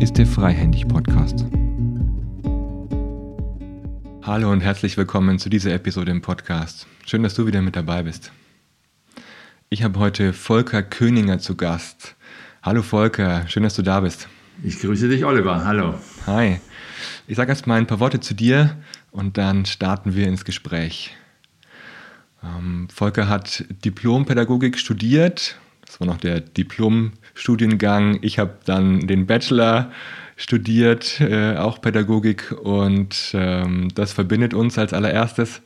ist der Freihändig Podcast. Hallo und herzlich willkommen zu dieser Episode im Podcast. Schön, dass du wieder mit dabei bist. Ich habe heute Volker Köninger zu Gast. Hallo Volker, schön, dass du da bist. Ich grüße dich, Oliver. Hallo. Hi. Ich sage erst mal ein paar Worte zu dir und dann starten wir ins Gespräch. Ähm, Volker hat Diplompädagogik studiert. Das war noch der Diplom-Studiengang. Ich habe dann den Bachelor studiert, äh, auch Pädagogik. Und ähm, das verbindet uns als allererstes.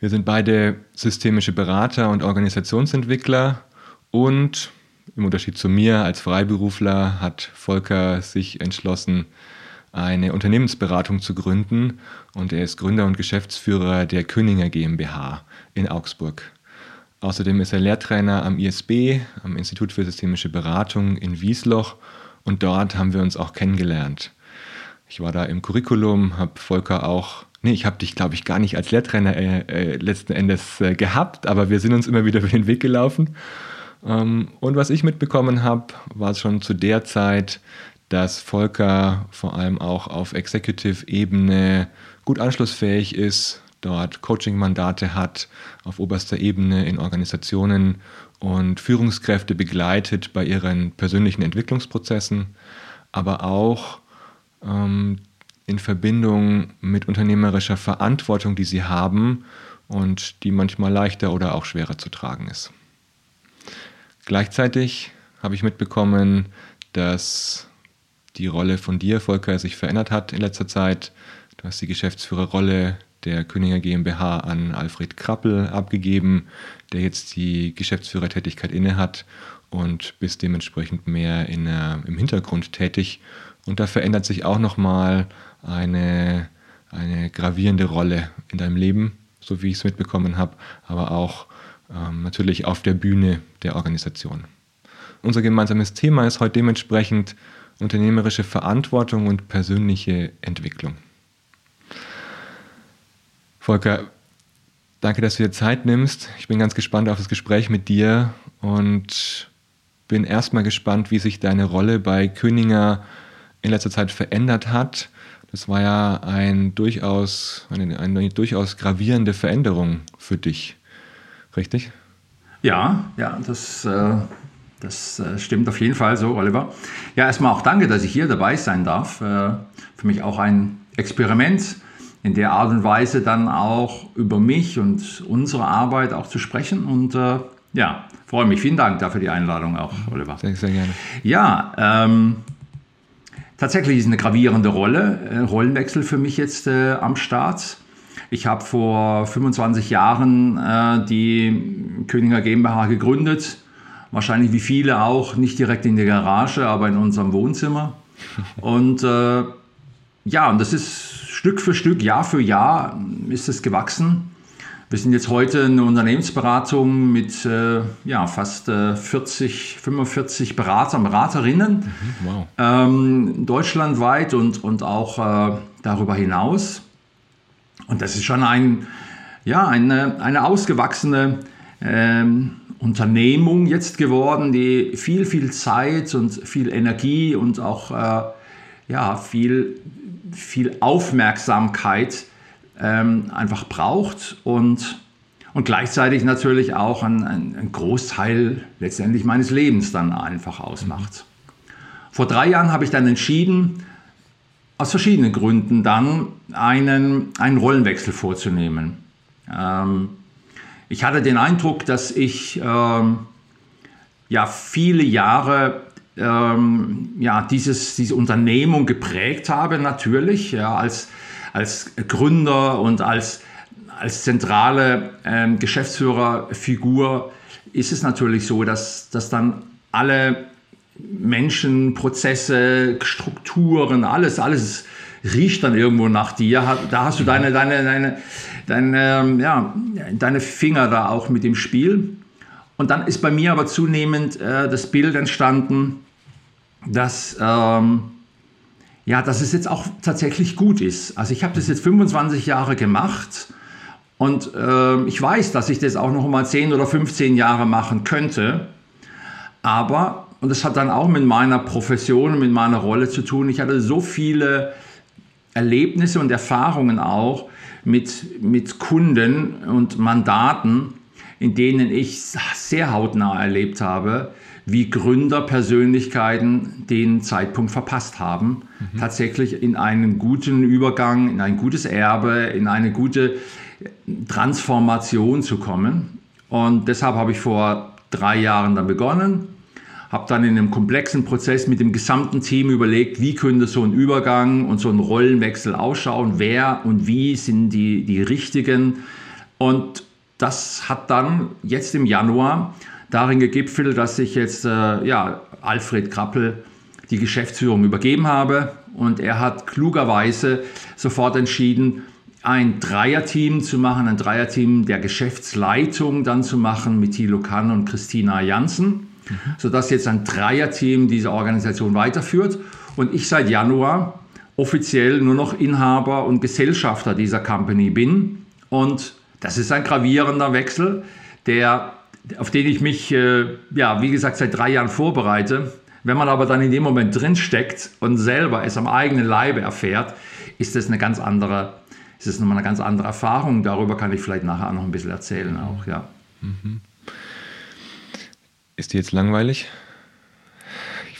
Wir sind beide systemische Berater und Organisationsentwickler und im Unterschied zu mir als Freiberufler hat Volker sich entschlossen, eine Unternehmensberatung zu gründen und er ist Gründer und Geschäftsführer der Köninger GmbH in Augsburg. Außerdem ist er Lehrtrainer am ISB, am Institut für Systemische Beratung in Wiesloch und dort haben wir uns auch kennengelernt. Ich war da im Curriculum, habe Volker auch Nee, ich habe dich, glaube ich, gar nicht als Lehrtrainer äh, äh, letzten Endes äh, gehabt, aber wir sind uns immer wieder über den Weg gelaufen. Ähm, und was ich mitbekommen habe, war schon zu der Zeit, dass Volker vor allem auch auf Executive-Ebene gut anschlussfähig ist, dort Coaching-Mandate hat, auf oberster Ebene in Organisationen und Führungskräfte begleitet bei ihren persönlichen Entwicklungsprozessen, aber auch ähm, in Verbindung mit unternehmerischer Verantwortung, die sie haben und die manchmal leichter oder auch schwerer zu tragen ist. Gleichzeitig habe ich mitbekommen, dass die Rolle von dir, Volker, sich verändert hat in letzter Zeit. Du hast die Geschäftsführerrolle der Königer GmbH an Alfred Krappel abgegeben, der jetzt die Geschäftsführertätigkeit innehat und bist dementsprechend mehr in, äh, im Hintergrund tätig. Und da verändert sich auch nochmal eine, eine gravierende Rolle in deinem Leben, so wie ich es mitbekommen habe, aber auch ähm, natürlich auf der Bühne der Organisation. Unser gemeinsames Thema ist heute dementsprechend unternehmerische Verantwortung und persönliche Entwicklung. Volker, danke, dass du dir Zeit nimmst. Ich bin ganz gespannt auf das Gespräch mit dir und bin erstmal gespannt, wie sich deine Rolle bei Köninger in letzter Zeit verändert hat das war ja ein durchaus, eine, eine durchaus gravierende Veränderung für dich, richtig? Ja, ja, das, äh, das äh, stimmt auf jeden Fall so, Oliver. Ja, erstmal auch danke, dass ich hier dabei sein darf. Äh, für mich auch ein Experiment, in der Art und Weise dann auch über mich und unsere Arbeit auch zu sprechen. Und äh, ja, freue mich. Vielen Dank dafür die Einladung auch, Oliver. Sehr, sehr gerne. Ja, ähm, Tatsächlich ist eine gravierende Rolle, äh, Rollenwechsel für mich jetzt äh, am Start. Ich habe vor 25 Jahren äh, die Königer GmbH gegründet. Wahrscheinlich wie viele auch, nicht direkt in der Garage, aber in unserem Wohnzimmer. Und äh, ja, und das ist Stück für Stück, Jahr für Jahr ist es gewachsen. Wir sind jetzt heute eine Unternehmensberatung mit äh, ja, fast äh, 40, 45 Beratern, Beraterinnen, mhm, wow. ähm, deutschlandweit und, und auch äh, darüber hinaus. Und das ist schon ein, ja, eine, eine ausgewachsene ähm, Unternehmung jetzt geworden, die viel, viel Zeit und viel Energie und auch äh, ja, viel, viel Aufmerksamkeit ähm, einfach braucht und, und gleichzeitig natürlich auch ein, ein, Großteil letztendlich meines Lebens dann einfach ausmacht. Vor drei Jahren habe ich dann entschieden, aus verschiedenen Gründen dann einen, einen Rollenwechsel vorzunehmen. Ähm, ich hatte den Eindruck, dass ich ähm, ja viele Jahre ähm, ja, dieses, diese Unternehmung geprägt habe, natürlich, ja, als, als Gründer und als, als zentrale ähm, Geschäftsführerfigur ist es natürlich so, dass, dass dann alle Menschen, Prozesse, Strukturen, alles, alles riecht dann irgendwo nach dir. Da hast du deine, deine, deine, deine, ähm, ja, deine Finger da auch mit im Spiel. Und dann ist bei mir aber zunehmend äh, das Bild entstanden, dass ähm, ja, dass es jetzt auch tatsächlich gut ist. Also ich habe das jetzt 25 Jahre gemacht und äh, ich weiß, dass ich das auch noch mal 10 oder 15 Jahre machen könnte. Aber und das hat dann auch mit meiner Profession, mit meiner Rolle zu tun, ich hatte so viele Erlebnisse und Erfahrungen auch mit, mit Kunden und Mandaten, in denen ich sehr hautnah erlebt habe, wie Gründerpersönlichkeiten den Zeitpunkt verpasst haben, mhm. tatsächlich in einen guten Übergang, in ein gutes Erbe, in eine gute Transformation zu kommen. Und deshalb habe ich vor drei Jahren dann begonnen, habe dann in einem komplexen Prozess mit dem gesamten Team überlegt, wie könnte so ein Übergang und so ein Rollenwechsel ausschauen, wer und wie sind die, die richtigen. Und das hat dann jetzt im Januar darin gegipfelt, dass ich jetzt äh, ja, Alfred Krappel die Geschäftsführung übergeben habe und er hat klugerweise sofort entschieden, ein Dreierteam zu machen, ein Dreierteam der Geschäftsleitung dann zu machen mit Thilo Kann und Christina Janssen, mhm. sodass jetzt ein Dreierteam diese Organisation weiterführt und ich seit Januar offiziell nur noch Inhaber und Gesellschafter dieser Company bin und das ist ein gravierender Wechsel, der auf den ich mich, äh, ja, wie gesagt, seit drei Jahren vorbereite. Wenn man aber dann in dem Moment drinsteckt und selber es am eigenen Leibe erfährt, ist das eine ganz andere, ist das nochmal eine ganz andere Erfahrung. Darüber kann ich vielleicht nachher noch ein bisschen erzählen auch, ja. Mhm. Ist die jetzt langweilig?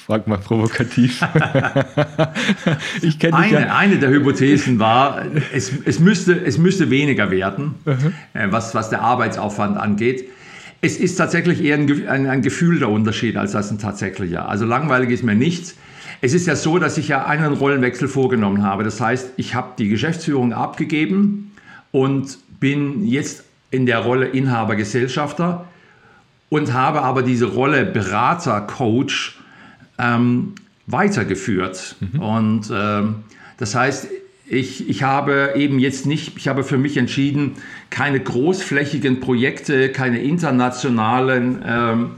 Ich frage mal provokativ. ich eine, ja. eine der Hypothesen war, es, es, müsste, es müsste weniger werden, mhm. was, was der Arbeitsaufwand angeht. Es ist tatsächlich eher ein, ein, ein Gefühl der Unterschied als das ein tatsächlicher. Also langweilig ist mir nichts. Es ist ja so, dass ich ja einen Rollenwechsel vorgenommen habe. Das heißt, ich habe die Geschäftsführung abgegeben und bin jetzt in der Rolle Inhaber Gesellschafter und habe aber diese Rolle Berater, Coach ähm, weitergeführt. Mhm. Und ähm, das heißt, ich, ich habe eben jetzt nicht, ich habe für mich entschieden, keine großflächigen Projekte, keine internationalen ähm,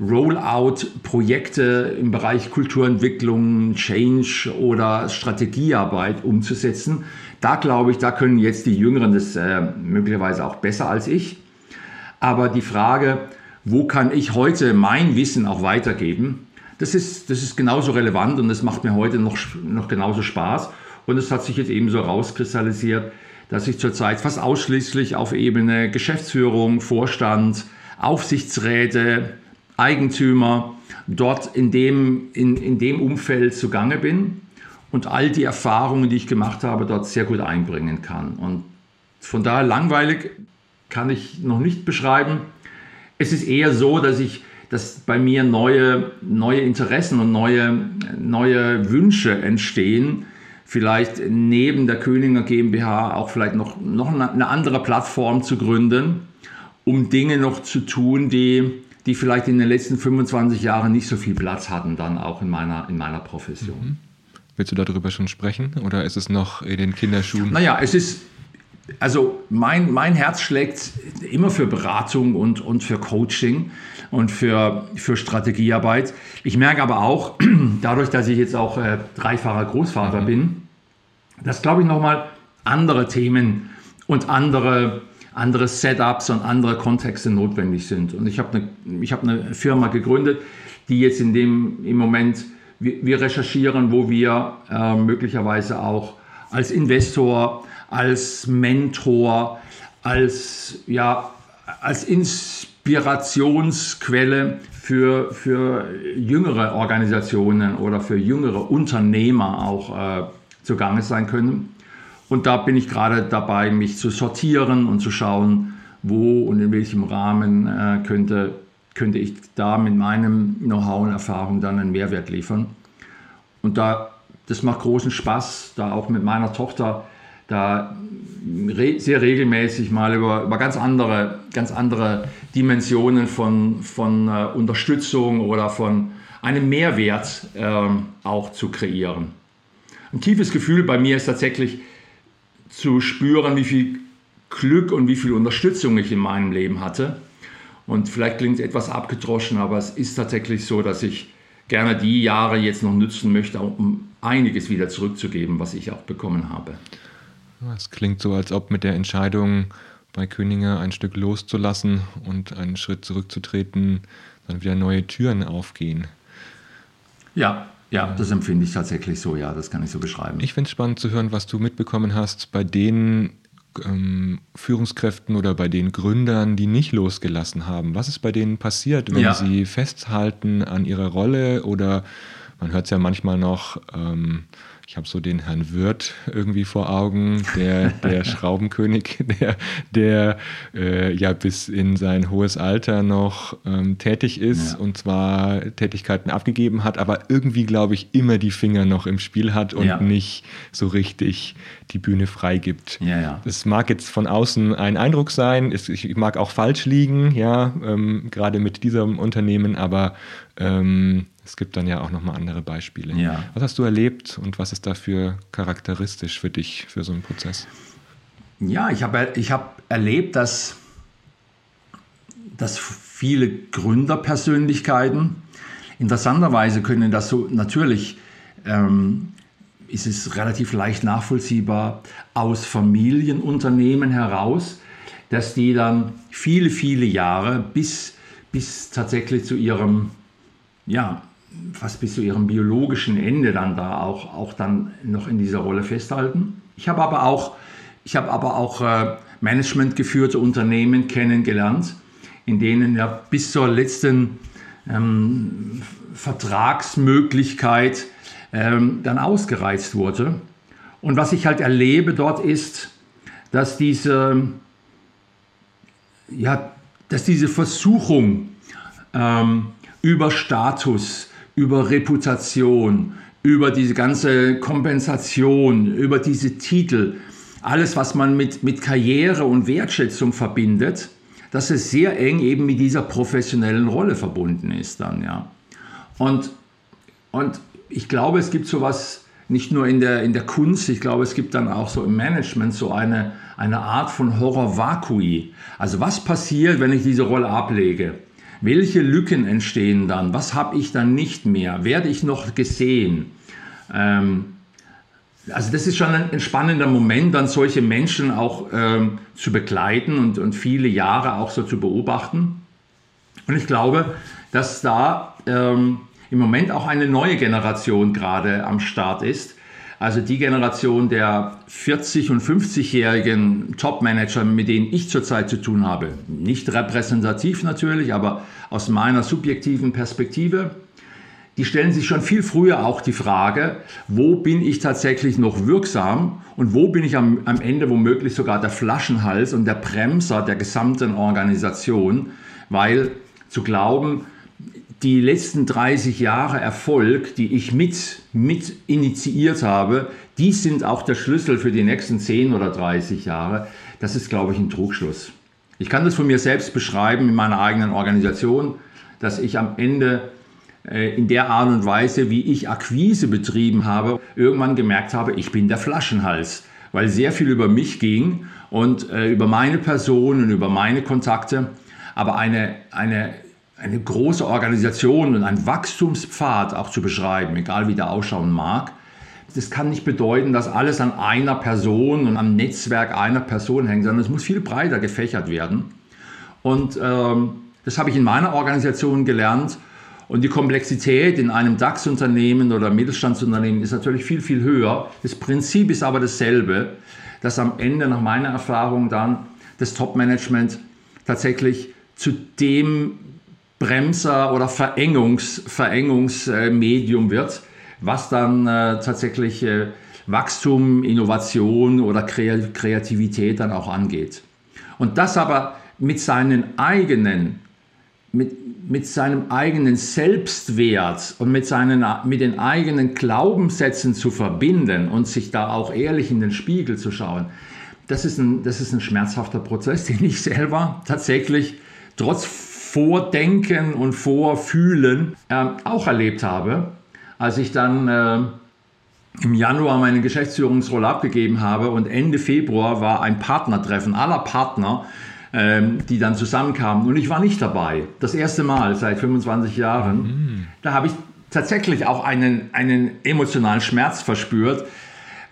Rollout-Projekte im Bereich Kulturentwicklung, Change oder Strategiearbeit umzusetzen. Da glaube ich, da können jetzt die Jüngeren das äh, möglicherweise auch besser als ich. Aber die Frage, wo kann ich heute mein Wissen auch weitergeben, das ist, das ist genauso relevant und das macht mir heute noch, noch genauso Spaß. Und es hat sich jetzt eben so rauskristallisiert, dass ich zurzeit fast ausschließlich auf Ebene Geschäftsführung, Vorstand, Aufsichtsräte, Eigentümer dort in dem, in, in dem Umfeld zugange bin und all die Erfahrungen, die ich gemacht habe, dort sehr gut einbringen kann. Und von daher langweilig kann ich noch nicht beschreiben. Es ist eher so, dass ich dass bei mir neue, neue Interessen und neue, neue Wünsche entstehen, vielleicht neben der Köninger GmbH auch vielleicht noch, noch eine andere Plattform zu gründen, um Dinge noch zu tun, die, die vielleicht in den letzten 25 Jahren nicht so viel Platz hatten, dann auch in meiner, in meiner Profession. Mhm. Willst du darüber schon sprechen oder ist es noch in den Kinderschuhen? Naja, es ist, also mein, mein Herz schlägt immer für Beratung und, und für Coaching und für, für Strategiearbeit. Ich merke aber auch, dadurch, dass ich jetzt auch äh, dreifacher Großvater mhm. bin, dass, glaube ich, nochmal andere Themen und andere, andere Setups und andere Kontexte notwendig sind. Und ich habe eine, hab eine Firma gegründet, die jetzt in dem, im Moment, wir, wir recherchieren, wo wir äh, möglicherweise auch als Investor, als Mentor, als, ja, als Inspirationsquelle für, für jüngere Organisationen oder für jüngere Unternehmer auch äh, zugange sein können. Und da bin ich gerade dabei, mich zu sortieren und zu schauen, wo und in welchem Rahmen äh, könnte, könnte ich da mit meinem Know-how und Erfahrung dann einen Mehrwert liefern. Und da, das macht großen Spaß, da auch mit meiner Tochter da sehr regelmäßig mal über, über ganz, andere, ganz andere Dimensionen von, von äh, Unterstützung oder von einem Mehrwert äh, auch zu kreieren. Ein tiefes Gefühl bei mir ist tatsächlich zu spüren, wie viel Glück und wie viel Unterstützung ich in meinem Leben hatte. Und vielleicht klingt es etwas abgedroschen, aber es ist tatsächlich so, dass ich gerne die Jahre jetzt noch nützen möchte, um einiges wieder zurückzugeben, was ich auch bekommen habe. Es klingt so, als ob mit der Entscheidung bei Königer ein Stück loszulassen und einen Schritt zurückzutreten, dann wieder neue Türen aufgehen. Ja, ja, das empfinde ich tatsächlich so, ja, das kann ich so beschreiben. Ich finde es spannend zu hören, was du mitbekommen hast bei den ähm, Führungskräften oder bei den Gründern, die nicht losgelassen haben. Was ist bei denen passiert, wenn ja. sie festhalten an ihrer Rolle oder man hört es ja manchmal noch, ähm, ich habe so den Herrn Wirth irgendwie vor Augen, der, der Schraubenkönig, der, der äh, ja bis in sein hohes Alter noch ähm, tätig ist ja. und zwar Tätigkeiten abgegeben hat, aber irgendwie, glaube ich, immer die Finger noch im Spiel hat und ja. nicht so richtig die Bühne freigibt. Ja. Das mag jetzt von außen ein Eindruck sein, ich mag auch falsch liegen, ja, ähm, gerade mit diesem Unternehmen, aber ähm, es gibt dann ja auch nochmal andere Beispiele. Ja. Was hast du erlebt und was ist dafür charakteristisch für dich, für so einen Prozess? Ja, ich habe ich hab erlebt, dass, dass viele Gründerpersönlichkeiten, interessanterweise können das so natürlich, ähm, ist es relativ leicht nachvollziehbar, aus Familienunternehmen heraus, dass die dann viele, viele Jahre bis, bis tatsächlich zu ihrem ja, fast bis zu ihrem biologischen Ende dann da auch, auch dann noch in dieser Rolle festhalten. Ich habe aber auch, ich habe aber auch äh, managementgeführte Unternehmen kennengelernt, in denen ja bis zur letzten ähm, Vertragsmöglichkeit ähm, dann ausgereizt wurde. Und was ich halt erlebe dort ist, dass diese, ja, dass diese Versuchung ähm, über Status, über Reputation, über diese ganze Kompensation, über diese Titel, alles, was man mit, mit Karriere und Wertschätzung verbindet, dass es sehr eng eben mit dieser professionellen Rolle verbunden ist dann, ja. Und, und ich glaube, es gibt sowas nicht nur in der, in der Kunst, ich glaube, es gibt dann auch so im Management so eine, eine Art von Horror-Vakui. Also was passiert, wenn ich diese Rolle ablege? Welche Lücken entstehen dann? Was habe ich dann nicht mehr? Werde ich noch gesehen? Ähm, also das ist schon ein, spannender Moment, dann solche Menschen auch ähm, zu begleiten und, und viele Jahre auch so zu beobachten. Und ich glaube, dass da ähm, im Moment auch eine neue Generation gerade am Start ist, also die Generation der 40- und 50-jährigen Top-Manager, mit denen ich zurzeit zu tun habe. Nicht repräsentativ natürlich, aber aus meiner subjektiven Perspektive. Die stellen sich schon viel früher auch die Frage, wo bin ich tatsächlich noch wirksam und wo bin ich am, am Ende womöglich sogar der Flaschenhals und der Bremser der gesamten Organisation, weil zu glauben, die letzten 30 Jahre Erfolg, die ich mit, mit initiiert habe, die sind auch der Schlüssel für die nächsten 10 oder 30 Jahre. Das ist, glaube ich, ein Trugschluss. Ich kann das von mir selbst beschreiben in meiner eigenen Organisation, dass ich am Ende äh, in der Art und Weise, wie ich Akquise betrieben habe, irgendwann gemerkt habe, ich bin der Flaschenhals, weil sehr viel über mich ging und äh, über meine Person und über meine Kontakte, aber eine, eine eine große Organisation und ein Wachstumspfad auch zu beschreiben, egal wie der ausschauen mag, das kann nicht bedeuten, dass alles an einer Person und am Netzwerk einer Person hängt, sondern es muss viel breiter gefächert werden. Und ähm, das habe ich in meiner Organisation gelernt. Und die Komplexität in einem DAX-Unternehmen oder Mittelstandsunternehmen ist natürlich viel, viel höher. Das Prinzip ist aber dasselbe, dass am Ende nach meiner Erfahrung dann das Top-Management tatsächlich zu dem Bremser oder Verengungs, Verengungsmedium wird, was dann äh, tatsächlich äh, Wachstum, Innovation oder Kreativität dann auch angeht. Und das aber mit seinen eigenen, mit, mit seinem eigenen Selbstwert und mit, seinen, mit den eigenen Glaubenssätzen zu verbinden und sich da auch ehrlich in den Spiegel zu schauen, das ist ein, das ist ein schmerzhafter Prozess, den ich selber tatsächlich trotz Vordenken und Vorfühlen äh, auch erlebt habe, als ich dann äh, im Januar meine Geschäftsführungsrolle abgegeben habe und Ende Februar war ein Partnertreffen aller Partner, ähm, die dann zusammenkamen und ich war nicht dabei. Das erste Mal seit 25 Jahren. Mhm. Da habe ich tatsächlich auch einen, einen emotionalen Schmerz verspürt,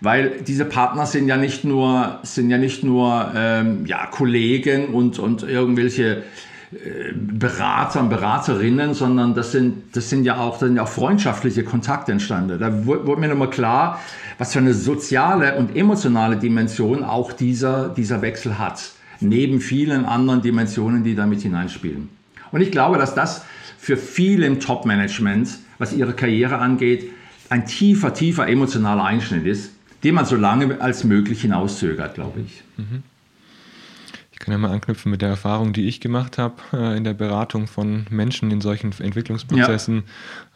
weil diese Partner sind ja nicht nur, sind ja nicht nur ähm, ja, Kollegen und, und irgendwelche Beratern, Beraterinnen, sondern das sind, das sind ja auch, sind ja auch freundschaftliche Kontakte entstanden. Da wurde mir nochmal klar, was für eine soziale und emotionale Dimension auch dieser, dieser Wechsel hat, neben vielen anderen Dimensionen, die damit hineinspielen. Und ich glaube, dass das für viele im Top-Management, was ihre Karriere angeht, ein tiefer, tiefer emotionaler Einschnitt ist, den man so lange als möglich hinauszögert, glaube ich. Mhm. Ich kann ja mal anknüpfen mit der Erfahrung, die ich gemacht habe äh, in der Beratung von Menschen in solchen Entwicklungsprozessen.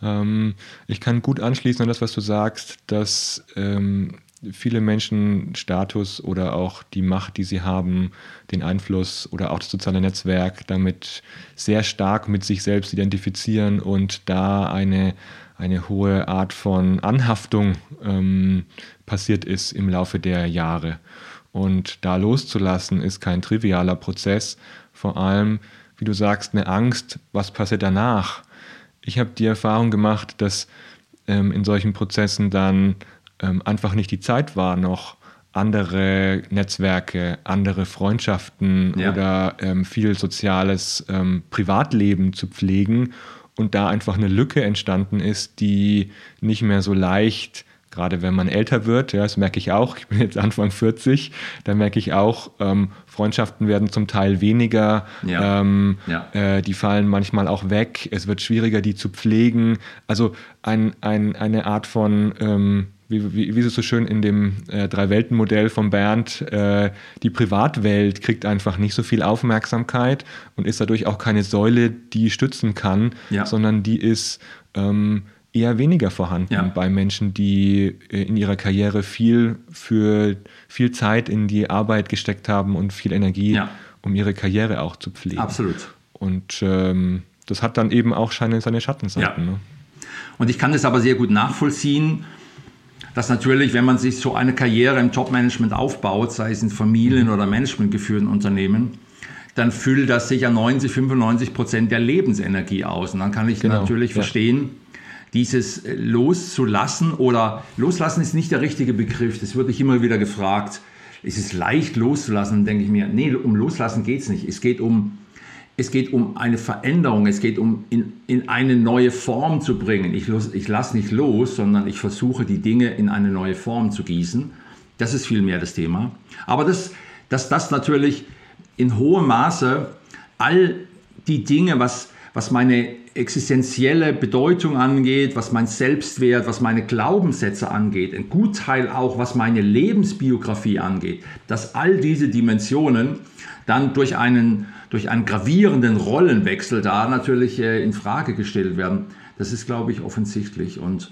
Ja. Ähm, ich kann gut anschließen an das, was du sagst, dass ähm, viele Menschen Status oder auch die Macht, die sie haben, den Einfluss oder auch das soziale Netzwerk damit sehr stark mit sich selbst identifizieren und da eine, eine hohe Art von Anhaftung ähm, passiert ist im Laufe der Jahre. Und da loszulassen ist kein trivialer Prozess. Vor allem, wie du sagst, eine Angst, was passiert danach. Ich habe die Erfahrung gemacht, dass ähm, in solchen Prozessen dann ähm, einfach nicht die Zeit war, noch andere Netzwerke, andere Freundschaften ja. oder ähm, viel soziales ähm, Privatleben zu pflegen und da einfach eine Lücke entstanden ist, die nicht mehr so leicht gerade wenn man älter wird, ja, das merke ich auch, ich bin jetzt Anfang 40, da merke ich auch, ähm, Freundschaften werden zum Teil weniger, ja. Ähm, ja. Äh, die fallen manchmal auch weg, es wird schwieriger, die zu pflegen. Also ein, ein, eine Art von, ähm, wie, wie, wie ist es so schön in dem äh, Drei-Welten-Modell von Bernd, äh, die Privatwelt kriegt einfach nicht so viel Aufmerksamkeit und ist dadurch auch keine Säule, die stützen kann, ja. sondern die ist ähm, eher weniger vorhanden ja. bei Menschen, die äh, in ihrer Karriere viel für viel Zeit in die Arbeit gesteckt haben und viel Energie, ja. um ihre Karriere auch zu pflegen. Absolut. Und ähm, das hat dann eben auch seine, seine Schattenseiten. Ja. Ne? Und ich kann das aber sehr gut nachvollziehen, dass natürlich, wenn man sich so eine Karriere im Top-Management aufbaut, sei es in Familien- mhm. oder managementgeführten Unternehmen, dann füllt das sicher 90, 95 Prozent der Lebensenergie aus. Und dann kann ich genau. natürlich verstehen, dieses loszulassen oder loslassen ist nicht der richtige Begriff. Das würde ich immer wieder gefragt. Es ist leicht loszulassen, denke ich mir, nee, um loslassen geht es nicht. Es geht um, es geht um eine Veränderung, es geht um in, in eine neue Form zu bringen. Ich, ich lasse nicht los, sondern ich versuche die Dinge in eine neue Form zu gießen. Das ist vielmehr das Thema. Aber dass das, das natürlich in hohem Maße all die Dinge, was, was meine existenzielle Bedeutung angeht, was mein Selbstwert, was meine Glaubenssätze angeht, ein Gutteil auch, was meine Lebensbiografie angeht, dass all diese Dimensionen dann durch einen, durch einen gravierenden Rollenwechsel da natürlich äh, in Frage gestellt werden. Das ist, glaube ich, offensichtlich und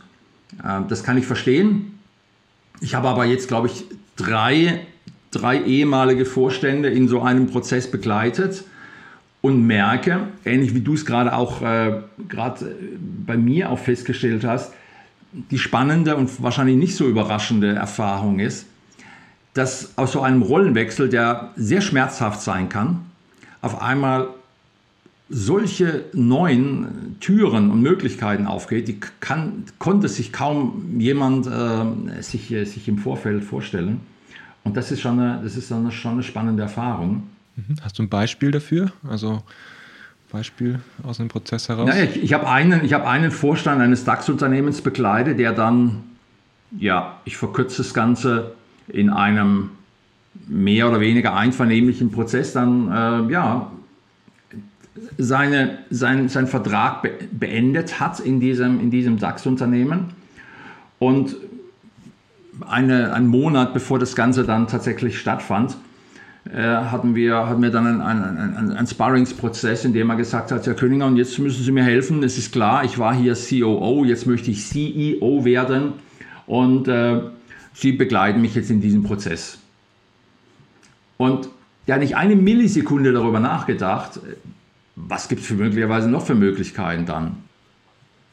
äh, das kann ich verstehen. Ich habe aber jetzt, glaube ich, drei, drei ehemalige Vorstände in so einem Prozess begleitet und merke, ähnlich wie du es gerade auch äh, gerade äh, bei mir auch festgestellt hast, die spannende und wahrscheinlich nicht so überraschende Erfahrung ist, dass aus so einem Rollenwechsel, der sehr schmerzhaft sein kann, auf einmal solche neuen Türen und Möglichkeiten aufgeht, die kann, konnte sich kaum jemand äh, sich, äh, sich im Vorfeld vorstellen. Und das ist schon eine, das ist schon eine spannende Erfahrung. Mhm. Hast du ein Beispiel dafür? Also Beispiel aus dem Prozess heraus? Ja, ich, ich habe einen, hab einen Vorstand eines DAX-Unternehmens begleitet, der dann, ja, ich verkürze das Ganze, in einem mehr oder weniger einvernehmlichen Prozess dann, äh, ja, seine, sein, sein Vertrag be beendet hat in diesem, in diesem DAX-Unternehmen. Und eine, einen Monat bevor das Ganze dann tatsächlich stattfand, hatten, wir, hatten wir dann einen, einen, einen, einen Sparringsprozess, in dem er gesagt hat, Herr Köninger, und jetzt müssen Sie mir helfen. Es ist klar, ich war hier COO, jetzt möchte ich CEO werden und äh, Sie begleiten mich jetzt in diesem Prozess. Und der hat nicht eine Millisekunde darüber nachgedacht, was gibt es für möglicherweise noch für Möglichkeiten dann.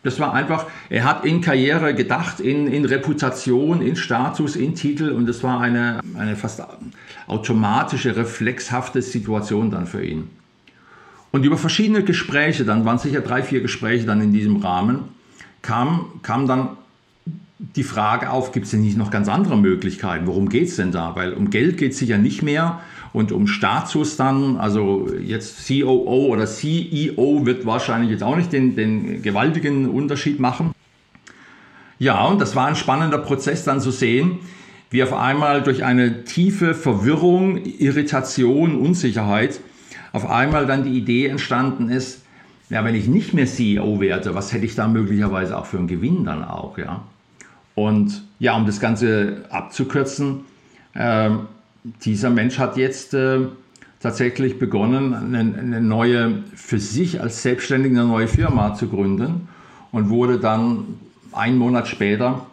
Das war einfach, er hat in Karriere gedacht, in, in Reputation, in Status, in Titel und das war eine, eine fast automatische, reflexhafte Situation dann für ihn. Und über verschiedene Gespräche, dann waren sicher drei, vier Gespräche dann in diesem Rahmen, kam, kam dann die Frage auf, gibt es denn nicht noch ganz andere Möglichkeiten? Worum geht es denn da? Weil um Geld geht es sicher nicht mehr und um Status dann. Also jetzt COO oder CEO wird wahrscheinlich jetzt auch nicht den, den gewaltigen Unterschied machen. Ja, und das war ein spannender Prozess dann zu sehen, wie auf einmal durch eine tiefe Verwirrung, Irritation, Unsicherheit auf einmal dann die Idee entstanden ist, ja, wenn ich nicht mehr CEO werde, was hätte ich da möglicherweise auch für einen Gewinn dann auch, ja. Und ja, um das Ganze abzukürzen, äh, dieser Mensch hat jetzt äh, tatsächlich begonnen, eine, eine, neue, für sich als Selbstständiger eine neue Firma zu gründen und wurde dann einen Monat später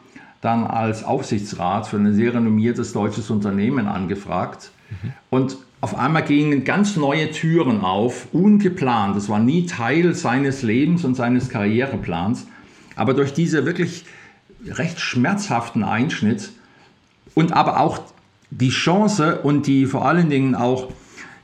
dann als Aufsichtsrat für ein sehr renommiertes deutsches Unternehmen angefragt. Mhm. Und auf einmal gingen ganz neue Türen auf, ungeplant. Das war nie Teil seines Lebens und seines Karriereplans. Aber durch diese wirklich recht schmerzhaften Einschnitt und aber auch die Chance und die vor allen Dingen auch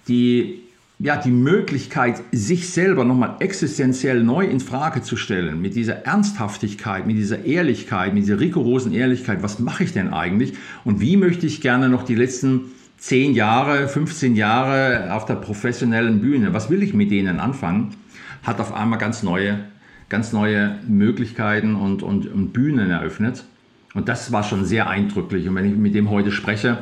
die, ja, die Möglichkeit, sich selber nochmal existenziell neu in Frage zu stellen, mit dieser Ernsthaftigkeit, mit dieser Ehrlichkeit, mit dieser rigorosen Ehrlichkeit, was mache ich denn eigentlich und wie möchte ich gerne noch die letzten 10 Jahre, 15 Jahre auf der professionellen Bühne, was will ich mit denen anfangen, hat auf einmal ganz neue, ganz neue Möglichkeiten und, und, und Bühnen eröffnet. Und das war schon sehr eindrücklich. Und wenn ich mit dem heute spreche,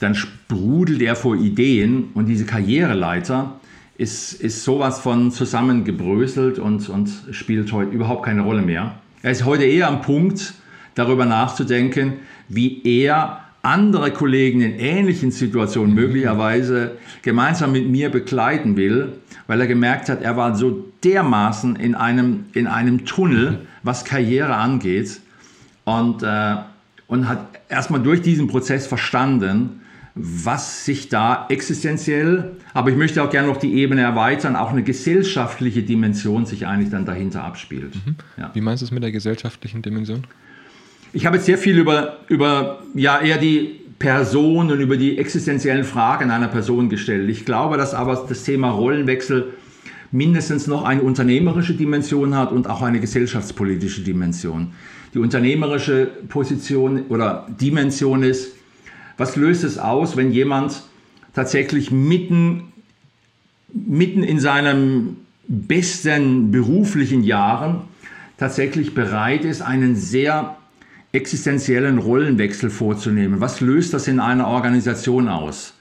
dann sprudelt er vor Ideen und diese Karriereleiter ist, ist sowas von zusammengebröselt und, und spielt heute überhaupt keine Rolle mehr. Er ist heute eher am Punkt, darüber nachzudenken, wie er andere Kollegen in ähnlichen Situationen möglicherweise gemeinsam mit mir begleiten will, weil er gemerkt hat, er war so dermaßen in einem, in einem Tunnel, was Karriere angeht und, äh, und hat erstmal durch diesen Prozess verstanden, was sich da existenziell, aber ich möchte auch gerne noch die Ebene erweitern, auch eine gesellschaftliche Dimension sich eigentlich dann dahinter abspielt. Mhm. Ja. Wie meinst du es mit der gesellschaftlichen Dimension? Ich habe jetzt sehr viel über, über ja, eher die Person und über die existenziellen Fragen einer Person gestellt. Ich glaube, dass aber das Thema Rollenwechsel mindestens noch eine unternehmerische Dimension hat und auch eine gesellschaftspolitische Dimension. Die unternehmerische Position oder Dimension ist, was löst es aus, wenn jemand tatsächlich mitten, mitten in seinen besten beruflichen Jahren tatsächlich bereit ist, einen sehr existenziellen Rollenwechsel vorzunehmen. Was löst das in einer Organisation aus?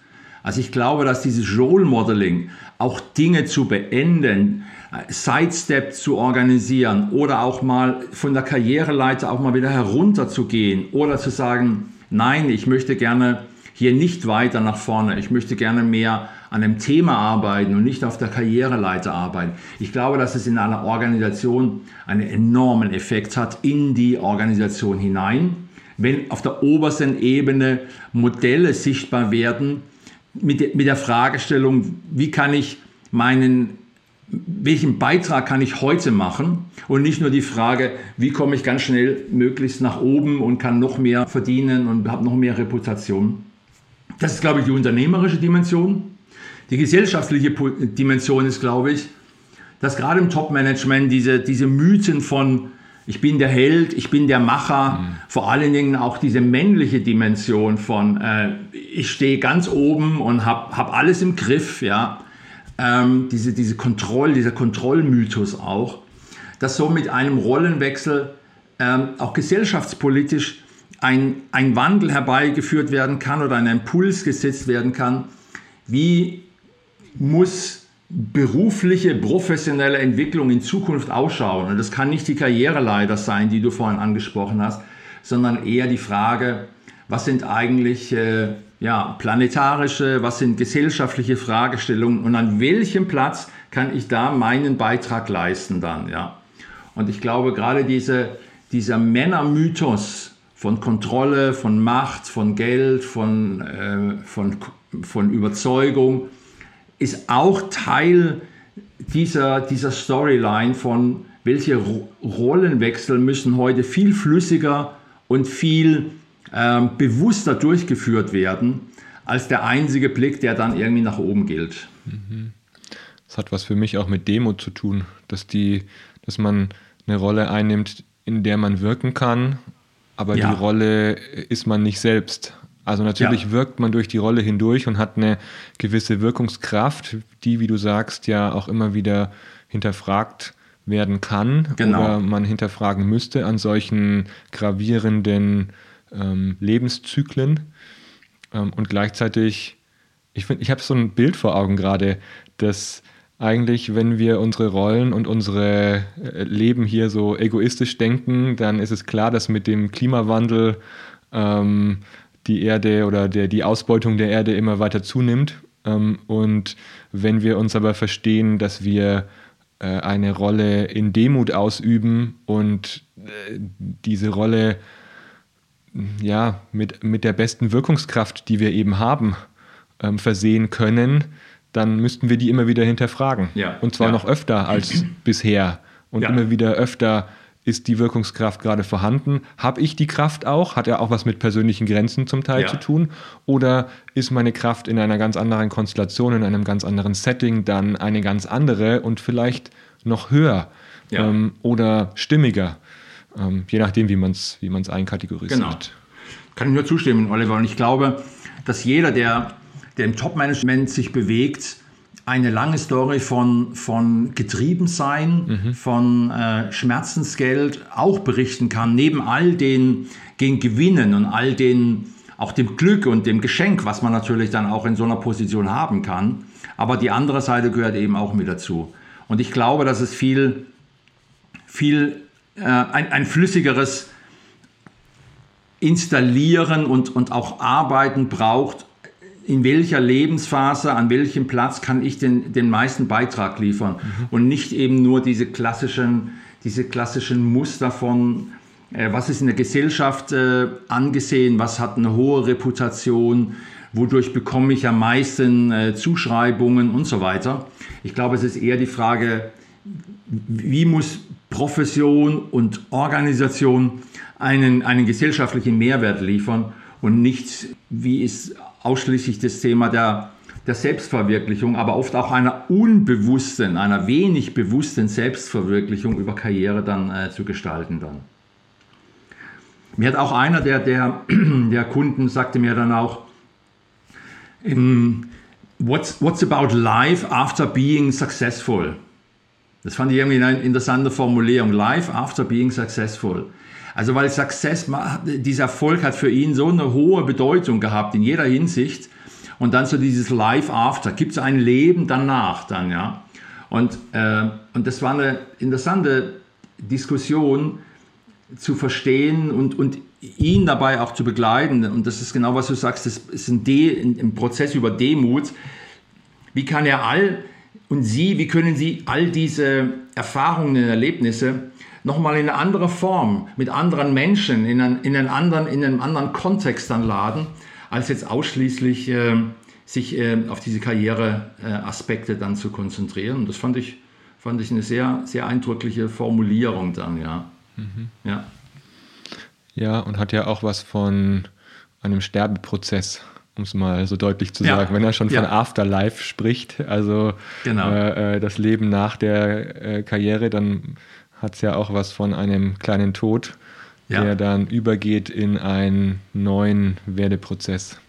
Also ich glaube, dass dieses Role Modeling, auch Dinge zu beenden, Sidestep zu organisieren oder auch mal von der Karriereleiter auch mal wieder herunterzugehen oder zu sagen, nein, ich möchte gerne hier nicht weiter nach vorne, ich möchte gerne mehr an einem Thema arbeiten und nicht auf der Karriereleiter arbeiten. Ich glaube, dass es in einer Organisation einen enormen Effekt hat in die Organisation hinein, wenn auf der obersten Ebene Modelle sichtbar werden mit, mit der Fragestellung, wie kann ich meinen welchen Beitrag kann ich heute machen und nicht nur die Frage, wie komme ich ganz schnell möglichst nach oben und kann noch mehr verdienen und habe noch mehr Reputation. Das ist, glaube ich, die unternehmerische Dimension. Die gesellschaftliche Dimension ist, glaube ich, dass gerade im Top-Management diese, diese Mythen von ich bin der Held, ich bin der Macher, mhm. vor allen Dingen auch diese männliche Dimension von äh, ich stehe ganz oben und habe hab alles im Griff, ja, ähm, diese, diese Kontroll, dieser Kontrollmythos auch, dass so mit einem Rollenwechsel ähm, auch gesellschaftspolitisch ein, ein Wandel herbeigeführt werden kann oder ein Impuls gesetzt werden kann, wie muss berufliche, professionelle Entwicklung in Zukunft ausschauen. Und das kann nicht die Karriereleiter sein, die du vorhin angesprochen hast, sondern eher die Frage, was sind eigentlich äh, ja, planetarische, was sind gesellschaftliche Fragestellungen und an welchem Platz kann ich da meinen Beitrag leisten dann. Ja? Und ich glaube, gerade diese, dieser Männermythos von Kontrolle, von Macht, von Geld, von, äh, von, von Überzeugung, ist auch Teil dieser, dieser Storyline von, welche Rollenwechsel müssen heute viel flüssiger und viel ähm, bewusster durchgeführt werden, als der einzige Blick, der dann irgendwie nach oben gilt. Das hat was für mich auch mit Demo zu tun, dass, die, dass man eine Rolle einnimmt, in der man wirken kann, aber ja. die Rolle ist man nicht selbst. Also natürlich ja. wirkt man durch die Rolle hindurch und hat eine gewisse Wirkungskraft, die, wie du sagst, ja auch immer wieder hinterfragt werden kann genau. oder man hinterfragen müsste an solchen gravierenden ähm, Lebenszyklen. Ähm, und gleichzeitig, ich finde, ich habe so ein Bild vor Augen gerade, dass eigentlich, wenn wir unsere Rollen und unsere äh, Leben hier so egoistisch denken, dann ist es klar, dass mit dem Klimawandel ähm, die Erde oder der, die Ausbeutung der Erde immer weiter zunimmt. Ähm, und wenn wir uns aber verstehen, dass wir äh, eine Rolle in Demut ausüben und äh, diese Rolle ja, mit, mit der besten Wirkungskraft, die wir eben haben, ähm, versehen können, dann müssten wir die immer wieder hinterfragen. Ja, und zwar ja. noch öfter als bisher. Und ja. immer wieder öfter ist die Wirkungskraft gerade vorhanden? Habe ich die Kraft auch? Hat er auch was mit persönlichen Grenzen zum Teil zu tun? Oder ist meine Kraft in einer ganz anderen Konstellation, in einem ganz anderen Setting dann eine ganz andere und vielleicht noch höher ähm, oder stimmiger? Ähm, je nachdem, wie man es wie man's einkategorisiert. Genau. Kann ich nur zustimmen, Oliver. Und ich glaube, dass jeder, der der im Top-Management sich bewegt, eine lange Story von, von Getriebensein, mhm. von äh, Schmerzensgeld auch berichten kann, neben all den, den Gewinnen und all den, auch dem Glück und dem Geschenk, was man natürlich dann auch in so einer Position haben kann. Aber die andere Seite gehört eben auch mit dazu. Und ich glaube, dass es viel, viel äh, ein, ein flüssigeres Installieren und, und auch Arbeiten braucht, in welcher Lebensphase, an welchem Platz kann ich den, den meisten Beitrag liefern mhm. und nicht eben nur diese klassischen, diese klassischen Muster von, äh, was ist in der Gesellschaft äh, angesehen, was hat eine hohe Reputation, wodurch bekomme ich am meisten äh, Zuschreibungen und so weiter. Ich glaube, es ist eher die Frage, wie muss Profession und Organisation einen, einen gesellschaftlichen Mehrwert liefern und nicht, wie ist ausschließlich das Thema der, der Selbstverwirklichung, aber oft auch einer unbewussten, einer wenig bewussten Selbstverwirklichung über Karriere dann äh, zu gestalten dann. Mir hat auch einer der, der, der Kunden sagte mir dann auch, what's, what's about life after being successful? Das fand ich irgendwie eine interessante Formulierung. Life after being successful. Also weil Success, dieser Erfolg hat für ihn so eine hohe Bedeutung gehabt in jeder Hinsicht. Und dann so dieses Life After. Gibt es ein Leben danach dann, ja? Und, äh, und das war eine interessante Diskussion zu verstehen und, und ihn dabei auch zu begleiten. Und das ist genau, was du sagst, das ist ein, De ein Prozess über Demut. Wie kann er all und Sie, wie können Sie all diese Erfahrungen und Erlebnisse nochmal in eine andere Form, mit anderen Menschen, in, einen, in, einen anderen, in einem anderen Kontext dann laden, als jetzt ausschließlich äh, sich äh, auf diese Karriereaspekte äh, dann zu konzentrieren. Und das fand ich, fand ich eine sehr, sehr eindrückliche Formulierung dann, ja. Mhm. Ja. Ja, und hat ja auch was von einem Sterbeprozess um es mal so deutlich zu sagen, wenn er schon von ja. Afterlife spricht, also genau. äh, äh das Leben nach der äh, Karriere, dann hat es ja auch was von einem kleinen Tod, ja. der dann übergeht in einen neuen Werdeprozess.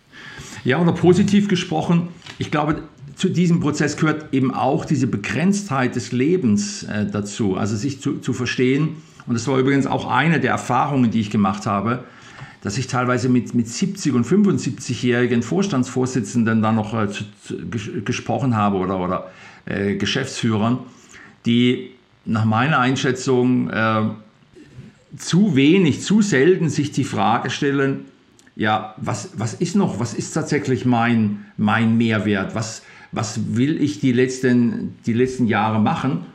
Ja, oder positiv gesprochen, ich glaube, zu diesem Prozess gehört eben auch diese Begrenztheit des Lebens äh, dazu, also sich zu, zu verstehen. Und das war übrigens auch eine der Erfahrungen, die ich gemacht habe, dass ich teilweise mit, mit 70- und 75-jährigen Vorstandsvorsitzenden dann noch äh, zu, gesprochen habe oder, oder äh, Geschäftsführern, die nach meiner Einschätzung äh, zu wenig, zu selten sich die Frage stellen, ja, was, was ist noch, was ist tatsächlich mein, mein Mehrwert? Was, was will ich die letzten, die letzten Jahre machen?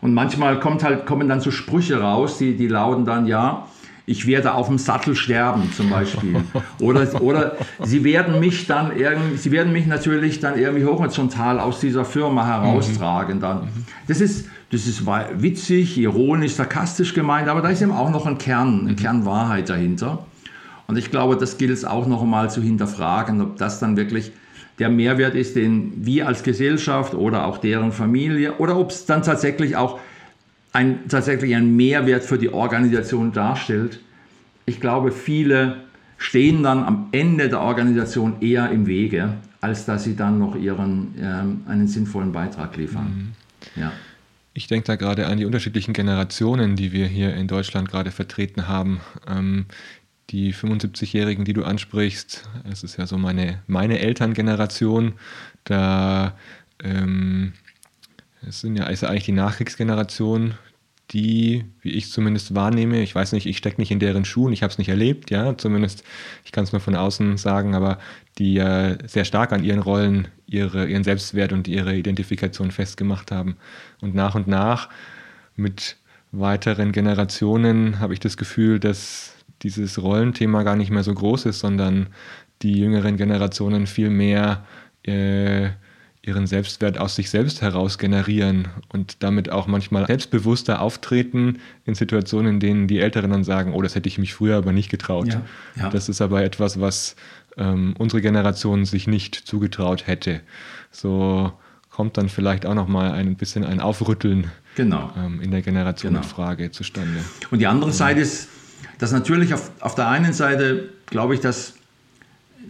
Und manchmal kommt halt, kommen dann so Sprüche raus, die, die lauten dann, ja, ich werde auf dem Sattel sterben zum Beispiel. Oder, oder sie werden mich dann irgendwie, sie werden mich natürlich dann irgendwie horizontal aus dieser Firma heraustragen dann. Das ist, das ist witzig, ironisch, sarkastisch gemeint, aber da ist eben auch noch ein Kern, eine Kernwahrheit dahinter. Und ich glaube, das gilt es auch noch einmal zu hinterfragen, ob das dann wirklich der Mehrwert ist, den wir als Gesellschaft oder auch deren Familie oder ob es dann tatsächlich auch ein, tatsächlich ein Mehrwert für die Organisation darstellt. Ich glaube, viele stehen dann am Ende der Organisation eher im Wege, als dass sie dann noch ihren, ähm, einen sinnvollen Beitrag liefern. Mhm. Ja. Ich denke da gerade an die unterschiedlichen Generationen, die wir hier in Deutschland gerade vertreten haben. Ähm, die 75-Jährigen, die du ansprichst, es ist ja so meine, meine Elterngeneration, da ähm, es sind ja ist eigentlich die Nachkriegsgeneration, die, wie ich zumindest wahrnehme, ich weiß nicht, ich stecke nicht in deren Schuhen, ich habe es nicht erlebt, ja, zumindest, ich kann es nur von außen sagen, aber die äh, sehr stark an ihren Rollen ihre, ihren Selbstwert und ihre Identifikation festgemacht haben. Und nach und nach mit weiteren Generationen habe ich das Gefühl, dass dieses Rollenthema gar nicht mehr so groß ist, sondern die jüngeren Generationen viel mehr äh, ihren Selbstwert aus sich selbst heraus generieren und damit auch manchmal selbstbewusster auftreten in Situationen, in denen die Älteren dann sagen, oh, das hätte ich mich früher aber nicht getraut. Ja, ja. Das ist aber etwas, was ähm, unsere Generation sich nicht zugetraut hätte. So kommt dann vielleicht auch noch mal ein bisschen ein Aufrütteln genau. ähm, in der Generationenfrage genau. zustande. Und die andere Seite ist, dass natürlich auf, auf der einen Seite glaube ich, dass,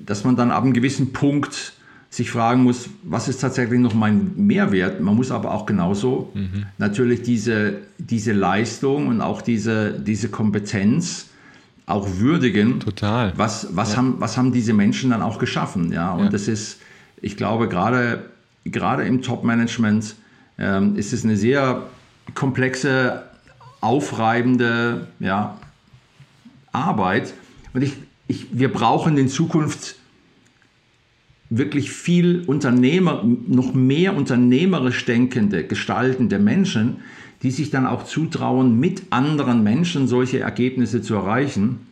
dass man dann ab einem gewissen Punkt sich fragen muss, was ist tatsächlich noch mein Mehrwert? Man muss aber auch genauso mhm. natürlich diese, diese Leistung und auch diese, diese Kompetenz auch würdigen. Total. Was, was, ja. haben, was haben diese Menschen dann auch geschaffen? Ja, und ja. das ist, ich glaube, gerade, gerade im Top-Management ähm, ist es eine sehr komplexe, aufreibende ja, Arbeit. Und ich, ich, wir brauchen in Zukunft wirklich viel Unternehmer, noch mehr unternehmerisch denkende, gestaltende Menschen, die sich dann auch zutrauen, mit anderen Menschen solche Ergebnisse zu erreichen.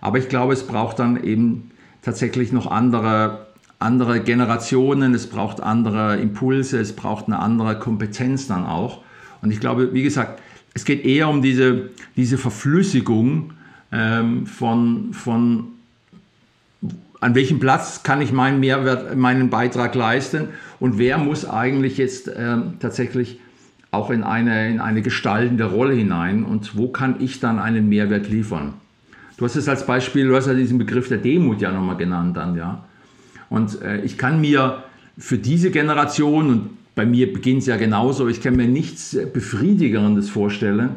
Aber ich glaube, es braucht dann eben tatsächlich noch andere, andere Generationen, es braucht andere Impulse, es braucht eine andere Kompetenz dann auch. Und ich glaube, wie gesagt, es geht eher um diese, diese Verflüssigung ähm, von, von an welchem Platz kann ich meinen Mehrwert, meinen Beitrag leisten und wer muss eigentlich jetzt äh, tatsächlich auch in eine, in eine gestaltende Rolle hinein und wo kann ich dann einen Mehrwert liefern. Du hast es als Beispiel, du hast ja diesen Begriff der Demut ja nochmal genannt dann, ja. Und äh, ich kann mir für diese Generation, und bei mir beginnt es ja genauso, ich kann mir nichts Befriedigerendes vorstellen,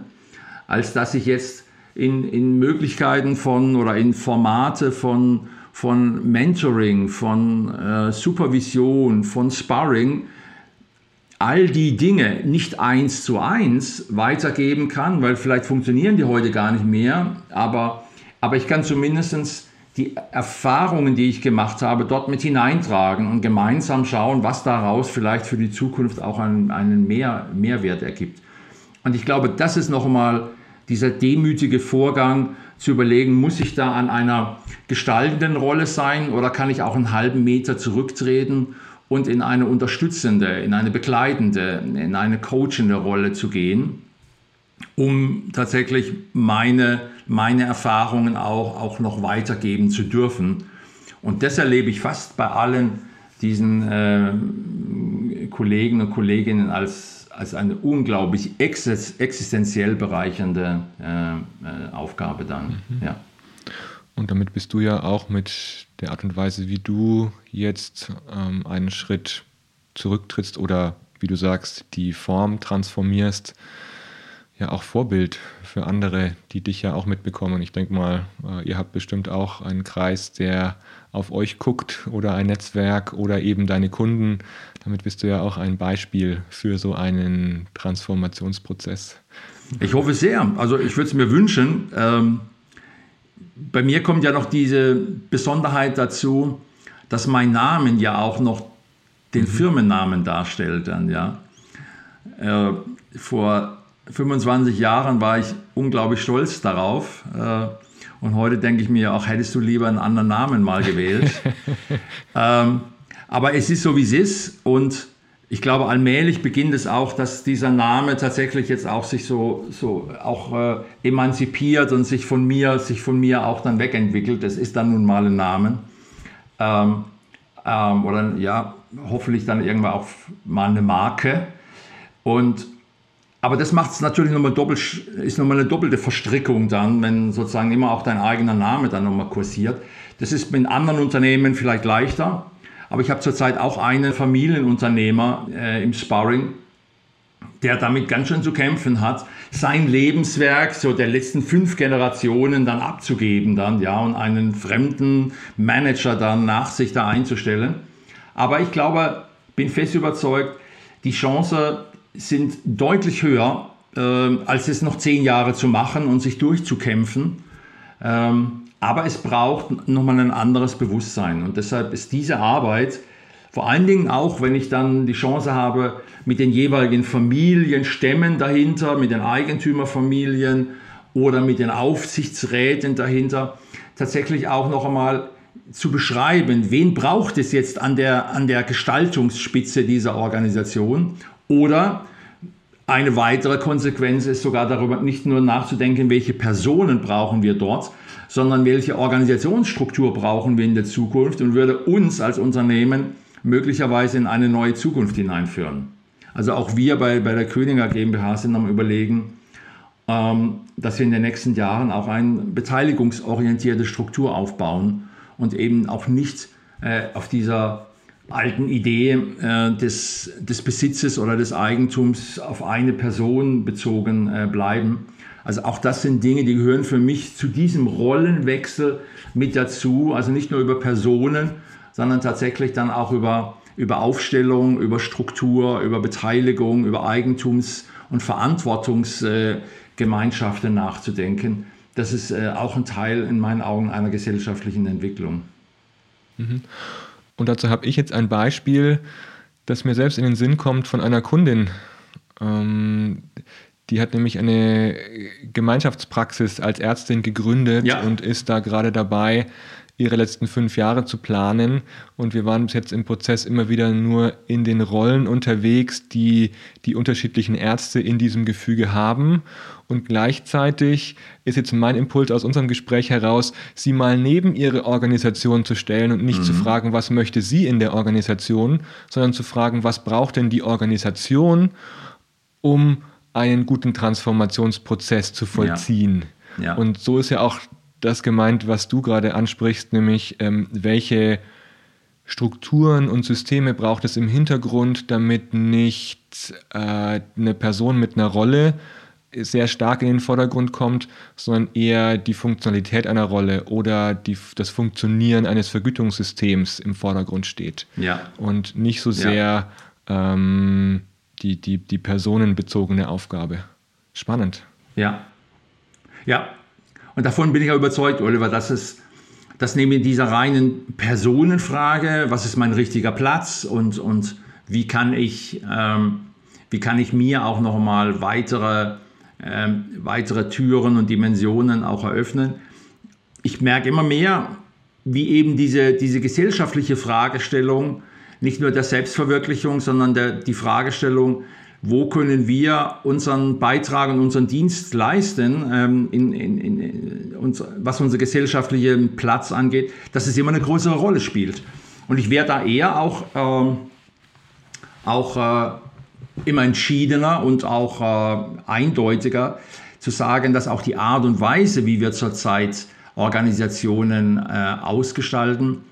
als dass ich jetzt in, in Möglichkeiten von oder in Formate von von Mentoring, von äh, Supervision, von Sparring, all die Dinge nicht eins zu eins weitergeben kann, weil vielleicht funktionieren die heute gar nicht mehr, aber, aber ich kann zumindest die Erfahrungen, die ich gemacht habe, dort mit hineintragen und gemeinsam schauen, was daraus vielleicht für die Zukunft auch einen, einen Mehr, Mehrwert ergibt. Und ich glaube, das ist nochmal dieser demütige Vorgang, zu überlegen, muss ich da an einer gestaltenden Rolle sein oder kann ich auch einen halben Meter zurücktreten und in eine unterstützende, in eine begleitende, in eine coachende Rolle zu gehen, um tatsächlich meine, meine Erfahrungen auch, auch noch weitergeben zu dürfen. Und das erlebe ich fast bei allen diesen äh, Kollegen und Kolleginnen als als eine unglaublich existenziell bereichernde äh, äh, Aufgabe dann. Mhm. Ja. Und damit bist du ja auch mit der Art und Weise, wie du jetzt ähm, einen Schritt zurücktrittst oder wie du sagst, die Form transformierst, ja auch Vorbild für andere, die dich ja auch mitbekommen. Ich denke mal, äh, ihr habt bestimmt auch einen Kreis, der auf euch guckt oder ein Netzwerk oder eben deine Kunden. Damit bist du ja auch ein Beispiel für so einen Transformationsprozess. Ich hoffe sehr. Also ich würde es mir wünschen. Ähm, bei mir kommt ja noch diese Besonderheit dazu, dass mein Name ja auch noch den mhm. Firmennamen darstellt. Dann, ja. Äh, vor 25 Jahren war ich unglaublich stolz darauf. Äh, und heute denke ich mir auch, hättest du lieber einen anderen Namen mal gewählt. ähm, aber es ist so, wie es ist. Und ich glaube, allmählich beginnt es auch, dass dieser Name tatsächlich jetzt auch sich so, so auch äh, emanzipiert und sich von mir, sich von mir auch dann wegentwickelt. Das ist dann nun mal ein Name. Ähm, ähm, oder ja, hoffentlich dann irgendwann auch mal eine Marke. Und aber das macht es natürlich nochmal doppelt, ist nochmal eine doppelte Verstrickung dann, wenn sozusagen immer auch dein eigener Name dann nochmal kursiert. Das ist mit anderen Unternehmen vielleicht leichter, aber ich habe zurzeit auch einen Familienunternehmer äh, im Sparring, der damit ganz schön zu kämpfen hat, sein Lebenswerk so der letzten fünf Generationen dann abzugeben dann, ja, und einen fremden Manager dann nach sich da einzustellen. Aber ich glaube, bin fest überzeugt, die Chancen sind deutlich höher, äh, als es noch zehn Jahre zu machen und sich durchzukämpfen. Ähm, aber es braucht nochmal ein anderes Bewusstsein. Und deshalb ist diese Arbeit, vor allen Dingen auch, wenn ich dann die Chance habe, mit den jeweiligen Familienstämmen dahinter, mit den Eigentümerfamilien oder mit den Aufsichtsräten dahinter, tatsächlich auch noch einmal zu beschreiben, wen braucht es jetzt an der, an der Gestaltungsspitze dieser Organisation oder eine weitere Konsequenz ist sogar darüber nicht nur nachzudenken, welche Personen brauchen wir dort, sondern welche Organisationsstruktur brauchen wir in der Zukunft und würde uns als Unternehmen möglicherweise in eine neue Zukunft hineinführen. Also auch wir bei, bei der Königer GmbH sind am Überlegen, ähm, dass wir in den nächsten Jahren auch eine beteiligungsorientierte Struktur aufbauen und eben auch nicht äh, auf dieser alten Idee äh, des, des Besitzes oder des Eigentums auf eine Person bezogen äh, bleiben. Also auch das sind Dinge, die gehören für mich zu diesem Rollenwechsel mit dazu. Also nicht nur über Personen, sondern tatsächlich dann auch über, über Aufstellung, über Struktur, über Beteiligung, über Eigentums- und Verantwortungsgemeinschaften nachzudenken. Das ist äh, auch ein Teil in meinen Augen einer gesellschaftlichen Entwicklung. Mhm. Und dazu habe ich jetzt ein Beispiel, das mir selbst in den Sinn kommt von einer Kundin. Ähm, die hat nämlich eine Gemeinschaftspraxis als Ärztin gegründet ja. und ist da gerade dabei, ihre letzten fünf Jahre zu planen. Und wir waren bis jetzt im Prozess immer wieder nur in den Rollen unterwegs, die die unterschiedlichen Ärzte in diesem Gefüge haben. Und gleichzeitig ist jetzt mein Impuls aus unserem Gespräch heraus, sie mal neben ihre Organisation zu stellen und nicht mhm. zu fragen, was möchte sie in der Organisation, sondern zu fragen, was braucht denn die Organisation, um einen guten Transformationsprozess zu vollziehen. Ja. Ja. Und so ist ja auch das gemeint, was du gerade ansprichst, nämlich ähm, welche Strukturen und Systeme braucht es im Hintergrund, damit nicht äh, eine Person mit einer Rolle sehr stark in den Vordergrund kommt, sondern eher die Funktionalität einer Rolle oder die, das Funktionieren eines Vergütungssystems im Vordergrund steht. Ja. Und nicht so sehr ja. ähm, die, die, die personenbezogene Aufgabe. Spannend. Ja. Ja, und davon bin ich ja überzeugt, Oliver, dass es, dass neben dieser reinen Personenfrage, was ist mein richtiger Platz und, und wie kann ich, ähm, wie kann ich mir auch nochmal weitere, ähm, weitere Türen und Dimensionen auch eröffnen. Ich merke immer mehr, wie eben diese, diese gesellschaftliche Fragestellung, nicht nur der Selbstverwirklichung, sondern der, die Fragestellung, wo können wir unseren Beitrag und unseren Dienst leisten, ähm, in, in, in, uns, was unseren gesellschaftlichen Platz angeht, dass es immer eine größere Rolle spielt. Und ich wäre da eher auch, ähm, auch äh, immer entschiedener und auch äh, eindeutiger zu sagen, dass auch die Art und Weise, wie wir zurzeit Organisationen äh, ausgestalten,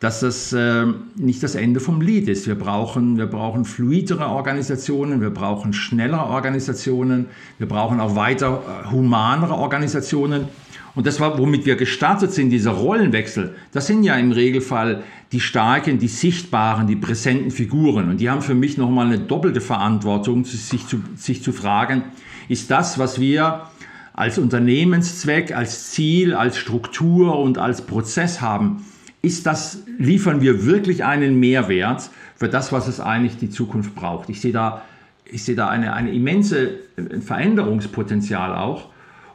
dass das äh, nicht das Ende vom Lied ist. Wir brauchen, wir brauchen fluidere Organisationen, wir brauchen schnellere Organisationen, wir brauchen auch weiter äh, humanere Organisationen. Und das war, womit wir gestartet sind, dieser Rollenwechsel, das sind ja im Regelfall die starken, die sichtbaren, die präsenten Figuren. Und die haben für mich nochmal eine doppelte Verantwortung, sich zu, sich zu fragen, ist das, was wir als Unternehmenszweck, als Ziel, als Struktur und als Prozess haben, ist das, liefern wir wirklich einen Mehrwert für das, was es eigentlich die Zukunft braucht. Ich sehe da, ich sehe da eine, eine immense Veränderungspotenzial auch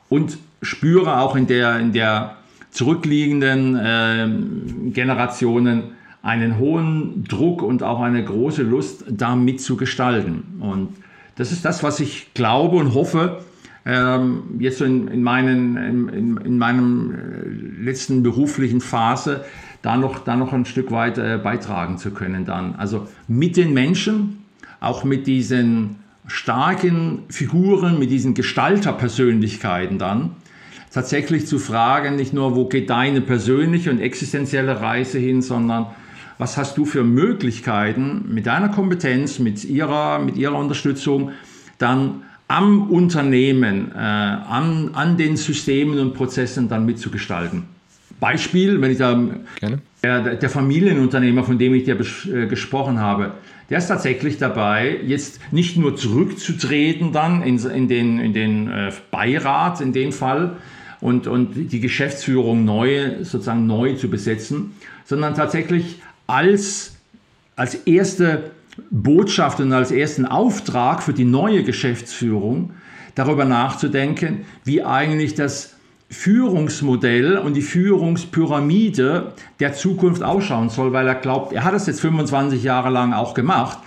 und spüre auch in der, in der zurückliegenden äh, Generationen einen hohen Druck und auch eine große Lust, da mitzugestalten. Und das ist das, was ich glaube und hoffe, ähm, jetzt so in, in, meinen, in, in meinem äh, letzten beruflichen Phase, da noch, da noch ein Stück weit äh, beitragen zu können dann. Also mit den Menschen, auch mit diesen starken Figuren, mit diesen Gestalterpersönlichkeiten dann tatsächlich zu fragen, nicht nur, wo geht deine persönliche und existenzielle Reise hin, sondern was hast du für Möglichkeiten mit deiner Kompetenz, mit ihrer, mit ihrer Unterstützung dann am Unternehmen, äh, an, an den Systemen und Prozessen dann mitzugestalten. Beispiel, wenn ich da. Der, der Familienunternehmer, von dem ich dir äh, gesprochen habe, der ist tatsächlich dabei, jetzt nicht nur zurückzutreten dann in, in den, in den äh, Beirat in dem Fall und, und die Geschäftsführung neu, sozusagen neu zu besetzen, sondern tatsächlich als, als erste Botschaft und als ersten Auftrag für die neue Geschäftsführung darüber nachzudenken, wie eigentlich das Führungsmodell und die Führungspyramide der Zukunft ausschauen soll, weil er glaubt, er hat es jetzt 25 Jahre lang auch gemacht,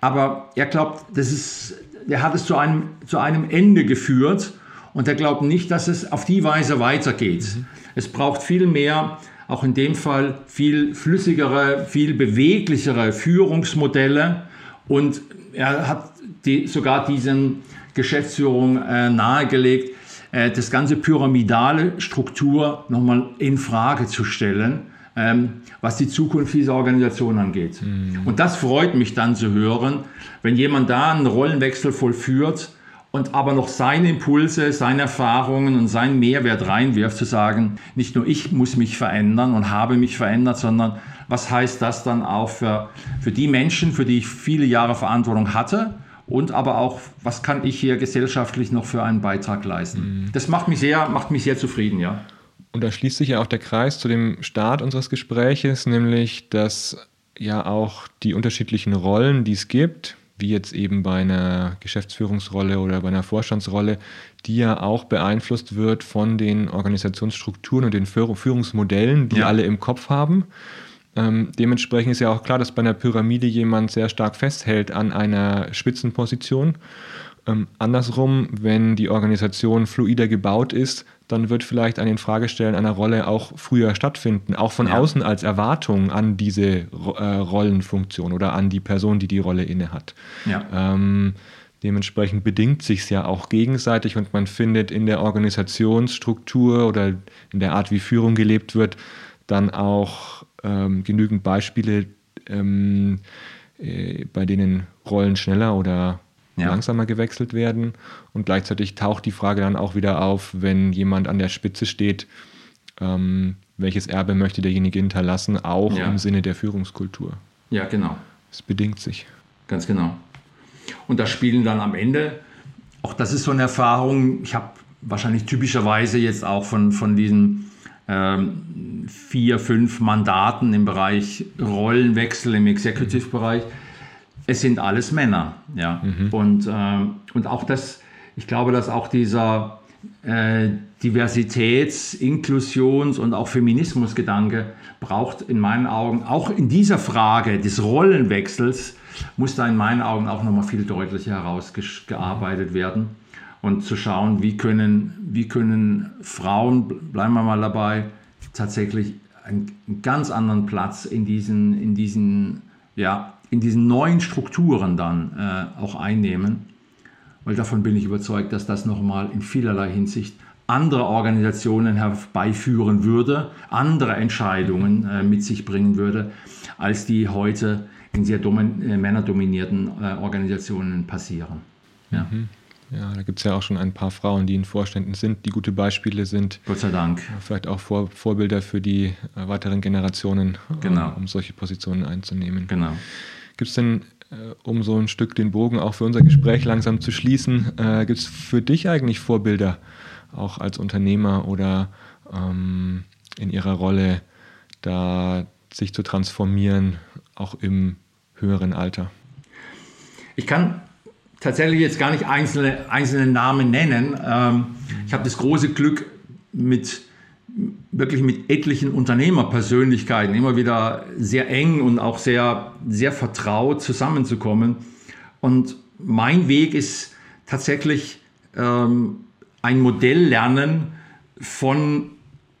aber er glaubt, das ist, er hat es zu einem, zu einem Ende geführt und er glaubt nicht, dass es auf die Weise weitergeht. Mhm. Es braucht viel mehr, auch in dem Fall viel flüssigere, viel beweglichere Führungsmodelle und er hat die, sogar diesen Geschäftsführung äh, nahegelegt, äh, das ganze pyramidale Struktur nochmal in Frage zu stellen, ähm, was die Zukunft dieser Organisation angeht. Mhm. Und das freut mich dann zu hören, wenn jemand da einen Rollenwechsel vollführt und aber noch seine Impulse, seine Erfahrungen und seinen Mehrwert reinwirft, zu sagen, nicht nur ich muss mich verändern und habe mich verändert, sondern was heißt das dann auch für, für die Menschen, für die ich viele Jahre Verantwortung hatte und aber auch, was kann ich hier gesellschaftlich noch für einen Beitrag leisten. Mhm. Das macht mich sehr, macht mich sehr zufrieden, ja. Und da schließt sich ja auch der Kreis zu dem Start unseres Gespräches, nämlich, dass ja auch die unterschiedlichen Rollen, die es gibt, wie jetzt eben bei einer Geschäftsführungsrolle oder bei einer Vorstandsrolle, die ja auch beeinflusst wird von den Organisationsstrukturen und den Führungsmodellen, die ja. alle im Kopf haben. Ähm, dementsprechend ist ja auch klar, dass bei einer Pyramide jemand sehr stark festhält an einer Spitzenposition. Ähm, andersrum, wenn die Organisation fluider gebaut ist, dann wird vielleicht ein Infragestellen einer Rolle auch früher stattfinden, auch von ja. außen als Erwartung an diese äh, Rollenfunktion oder an die Person, die die Rolle innehat. Ja. Ähm, dementsprechend bedingt sich es ja auch gegenseitig und man findet in der Organisationsstruktur oder in der Art, wie Führung gelebt wird, dann auch ähm, genügend Beispiele, ähm, äh, bei denen Rollen schneller oder ja. langsamer gewechselt werden. Und gleichzeitig taucht die Frage dann auch wieder auf, wenn jemand an der Spitze steht, ähm, welches Erbe möchte derjenige hinterlassen, auch ja. im Sinne der Führungskultur. Ja, genau. Es bedingt sich. Ganz genau. Und da spielen dann am Ende, auch das ist so eine Erfahrung, ich habe wahrscheinlich typischerweise jetzt auch von, von diesen ähm, vier, fünf Mandaten im Bereich Rollenwechsel im Executive-Bereich. Es sind alles Männer. Ja. Mhm. Und, äh, und auch das, ich glaube, dass auch dieser äh, Diversitäts-, Inklusions- und auch Feminismusgedanke braucht in meinen Augen, auch in dieser Frage des Rollenwechsels, muss da in meinen Augen auch nochmal viel deutlicher herausgearbeitet werden und zu schauen, wie können, wie können Frauen, bleiben wir mal dabei, tatsächlich einen, ganz anderen Platz in diesen, in diesen, ja, in diesen neuen Strukturen dann äh, auch einnehmen. Weil davon bin ich überzeugt, dass das nochmal in vielerlei Hinsicht andere Organisationen herbeiführen würde, andere Entscheidungen äh, mit sich bringen würde, als die heute in sehr äh, männerdominierten äh, Organisationen passieren. Ja. Mhm. Ja, da gibt es ja auch schon ein paar Frauen, die in Vorständen sind, die gute Beispiele sind. Gott sei Dank. Vielleicht auch Vor Vorbilder für die äh, weiteren Generationen, genau. um, um solche Positionen einzunehmen. Genau. Gibt es denn, äh, um so ein Stück den Bogen auch für unser Gespräch langsam zu schließen, äh, gibt es für dich eigentlich Vorbilder, auch als Unternehmer oder ähm, in ihrer Rolle, da sich zu transformieren, auch im höheren Alter? Ich kann tatsächlich jetzt gar nicht einzelne, einzelne Namen nennen. Ähm, ich habe das große Glück, mit wirklich mit etlichen Unternehmerpersönlichkeiten immer wieder sehr eng und auch sehr, sehr vertraut zusammenzukommen. Und mein Weg ist tatsächlich ähm, ein Modelllernen von,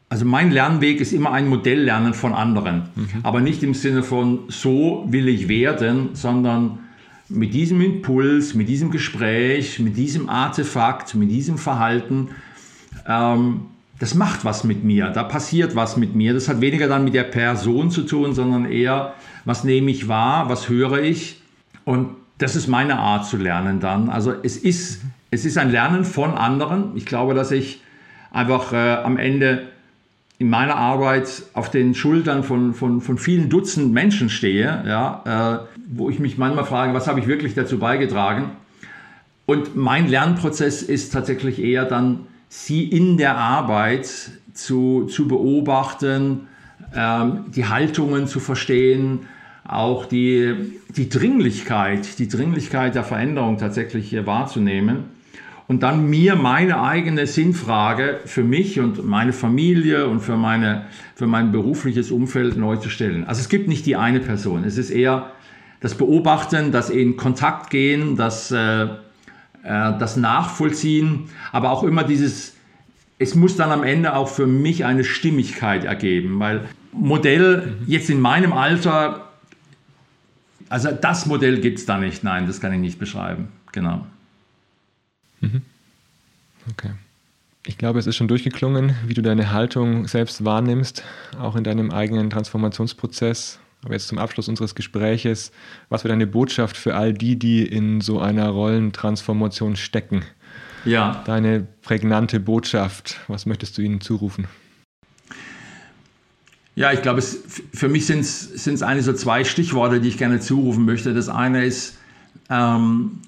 also mein Lernweg ist immer ein Modelllernen von anderen. Mhm. Aber nicht im Sinne von so will ich werden, sondern mit diesem Impuls, mit diesem Gespräch, mit diesem Artefakt, mit diesem Verhalten, ähm, das macht was mit mir, da passiert was mit mir. Das hat weniger dann mit der Person zu tun, sondern eher, was nehme ich wahr, was höre ich. Und das ist meine Art zu lernen dann. Also es ist, es ist ein Lernen von anderen. Ich glaube, dass ich einfach äh, am Ende in meiner Arbeit auf den Schultern von, von, von vielen Dutzend Menschen stehe, ja, äh, wo ich mich manchmal frage, was habe ich wirklich dazu beigetragen? Und mein Lernprozess ist tatsächlich eher dann, sie in der Arbeit zu, zu beobachten, ähm, die Haltungen zu verstehen, auch die, die Dringlichkeit, die Dringlichkeit der Veränderung tatsächlich wahrzunehmen und dann mir meine eigene Sinnfrage für mich und meine Familie und für, meine, für mein berufliches Umfeld neu zu stellen. Also es gibt nicht die eine Person, es ist eher das Beobachten, das in Kontakt gehen, das, äh, äh, das Nachvollziehen, aber auch immer dieses, es muss dann am Ende auch für mich eine Stimmigkeit ergeben, weil Modell jetzt in meinem Alter, also das Modell gibt es da nicht, nein, das kann ich nicht beschreiben, genau. Mhm. Okay. Ich glaube, es ist schon durchgeklungen, wie du deine Haltung selbst wahrnimmst, auch in deinem eigenen Transformationsprozess. Aber jetzt zum Abschluss unseres Gespräches, was wäre deine Botschaft für all die, die in so einer Rollentransformation stecken? Ja. Deine prägnante Botschaft, was möchtest du ihnen zurufen? Ja, ich glaube, es, für mich sind es eigentlich so zwei Stichworte, die ich gerne zurufen möchte. Das eine ist, ähm,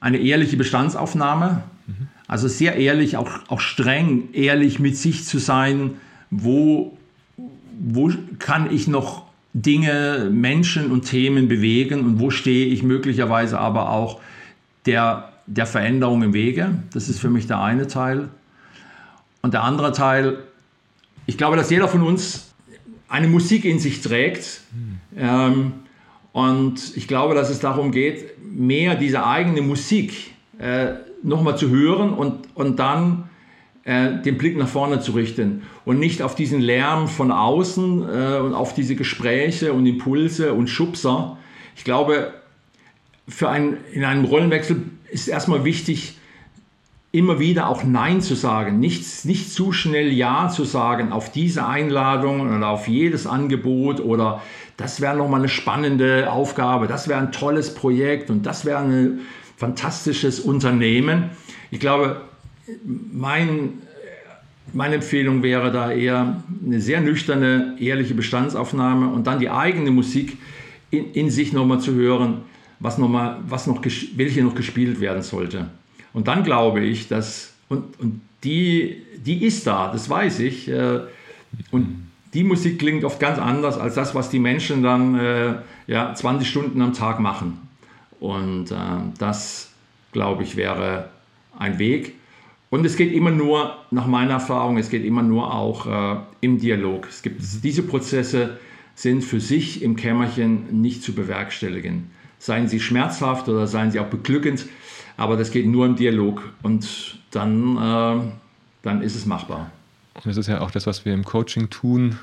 eine ehrliche Bestandsaufnahme, mhm. also sehr ehrlich, auch, auch streng ehrlich mit sich zu sein, wo, wo kann ich noch Dinge, Menschen und Themen bewegen und wo stehe ich möglicherweise aber auch der, der Veränderung im Wege. Das ist für mich der eine Teil. Und der andere Teil, ich glaube, dass jeder von uns eine Musik in sich trägt. Mhm. Ähm, und ich glaube, dass es darum geht, mehr diese eigene Musik äh, nochmal zu hören und, und dann äh, den Blick nach vorne zu richten und nicht auf diesen Lärm von außen äh, und auf diese Gespräche und Impulse und Schubser. Ich glaube, für ein, in einem Rollenwechsel ist erstmal wichtig, immer wieder auch Nein zu sagen, nicht, nicht zu schnell Ja zu sagen auf diese Einladung oder auf jedes Angebot oder das wäre nochmal eine spannende Aufgabe, das wäre ein tolles Projekt und das wäre ein fantastisches Unternehmen. Ich glaube, mein, meine Empfehlung wäre da eher eine sehr nüchterne, ehrliche Bestandsaufnahme und dann die eigene Musik in, in sich nochmal zu hören, was noch mal, was noch, welche noch gespielt werden sollte. Und dann glaube ich, dass, und, und die, die ist da, das weiß ich, äh, und die Musik klingt oft ganz anders als das, was die Menschen dann äh, ja, 20 Stunden am Tag machen. Und äh, das, glaube ich, wäre ein Weg. Und es geht immer nur, nach meiner Erfahrung, es geht immer nur auch äh, im Dialog. Es gibt, diese Prozesse sind für sich im Kämmerchen nicht zu bewerkstelligen. Seien sie schmerzhaft oder seien sie auch beglückend, aber das geht nur im Dialog und dann, äh, dann ist es machbar. Und das ist ja auch das, was wir im Coaching tun.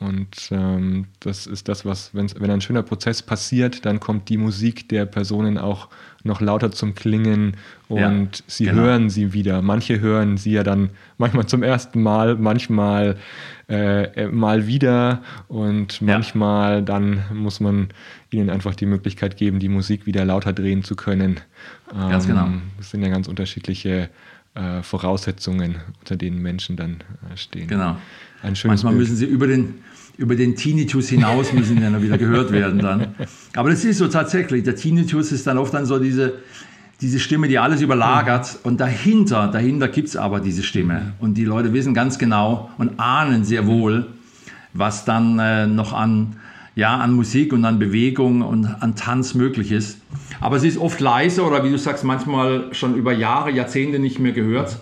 Und ähm, das ist das, was, wenn ein schöner Prozess passiert, dann kommt die Musik der Personen auch noch lauter zum Klingen und ja, sie genau. hören sie wieder. Manche hören sie ja dann manchmal zum ersten Mal, manchmal äh, mal wieder und manchmal ja. dann muss man ihnen einfach die Möglichkeit geben, die Musik wieder lauter drehen zu können. Ähm, ganz genau. Das sind ja ganz unterschiedliche äh, Voraussetzungen, unter denen Menschen dann äh, stehen. Genau. Manchmal Bild. müssen sie über den, über den Tinnitus hinaus müssen dann wieder gehört werden dann. Aber das ist so tatsächlich. Der Tinnitus ist dann oft dann so diese, diese Stimme, die alles überlagert. Und dahinter, dahinter gibt es aber diese Stimme. Und die Leute wissen ganz genau und ahnen sehr wohl, was dann äh, noch an, ja, an Musik und an Bewegung und an Tanz möglich ist. Aber sie ist oft leise oder wie du sagst, manchmal schon über Jahre, Jahrzehnte nicht mehr gehört.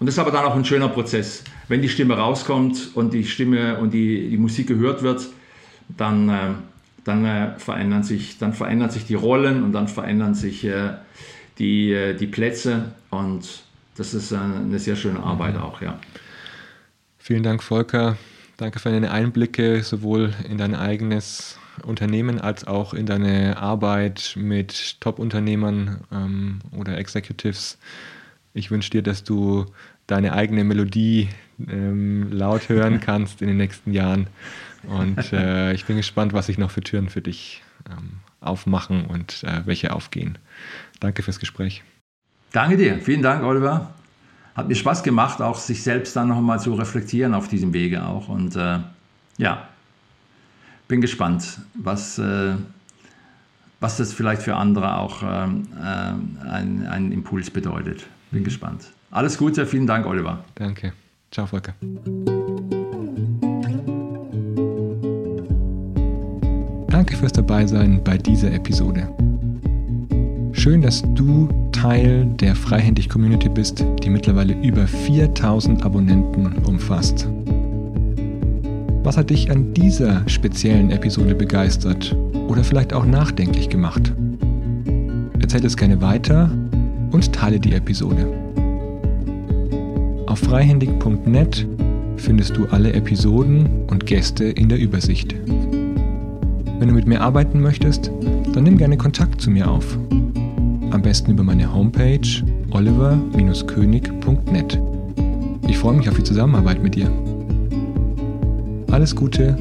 Und das ist aber dann auch ein schöner Prozess. Wenn die Stimme rauskommt und die Stimme und die, die Musik gehört wird, dann, äh, dann, äh, verändern sich, dann verändern sich die Rollen und dann verändern sich äh, die, äh, die Plätze. Und das ist eine sehr schöne Arbeit auch, ja. Vielen Dank, Volker Danke für deine Einblicke sowohl in dein eigenes Unternehmen als auch in deine Arbeit mit Top-Unternehmern ähm, oder Executives. Ich wünsche dir, dass du deine eigene Melodie ähm, laut hören kannst in den nächsten Jahren. Und äh, ich bin gespannt, was sich noch für Türen für dich ähm, aufmachen und äh, welche aufgehen. Danke fürs Gespräch. Danke dir. Vielen Dank, Oliver. Hat mir Spaß gemacht, auch sich selbst dann nochmal zu reflektieren auf diesem Wege auch. Und äh, ja, bin gespannt, was, äh, was das vielleicht für andere auch ähm, äh, ein, Impuls bedeutet. Bin gespannt. Alles Gute, vielen Dank, Oliver. Danke. Ciao, Volker. Danke fürs Dabeisein bei dieser Episode. Schön, dass du Teil der Freihändig-Community bist, die mittlerweile über 4000 Abonnenten umfasst. Was hat dich an dieser speziellen Episode begeistert oder vielleicht auch nachdenklich gemacht? Erzähl es gerne weiter und teile die Episode. Auf freihändig.net findest du alle Episoden und Gäste in der Übersicht. Wenn du mit mir arbeiten möchtest, dann nimm gerne Kontakt zu mir auf am besten über meine Homepage oliver-könig.net. Ich freue mich auf die Zusammenarbeit mit dir. Alles Gute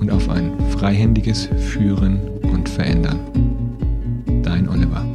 und auf ein freihändiges Führen und Verändern. Dein Oliver.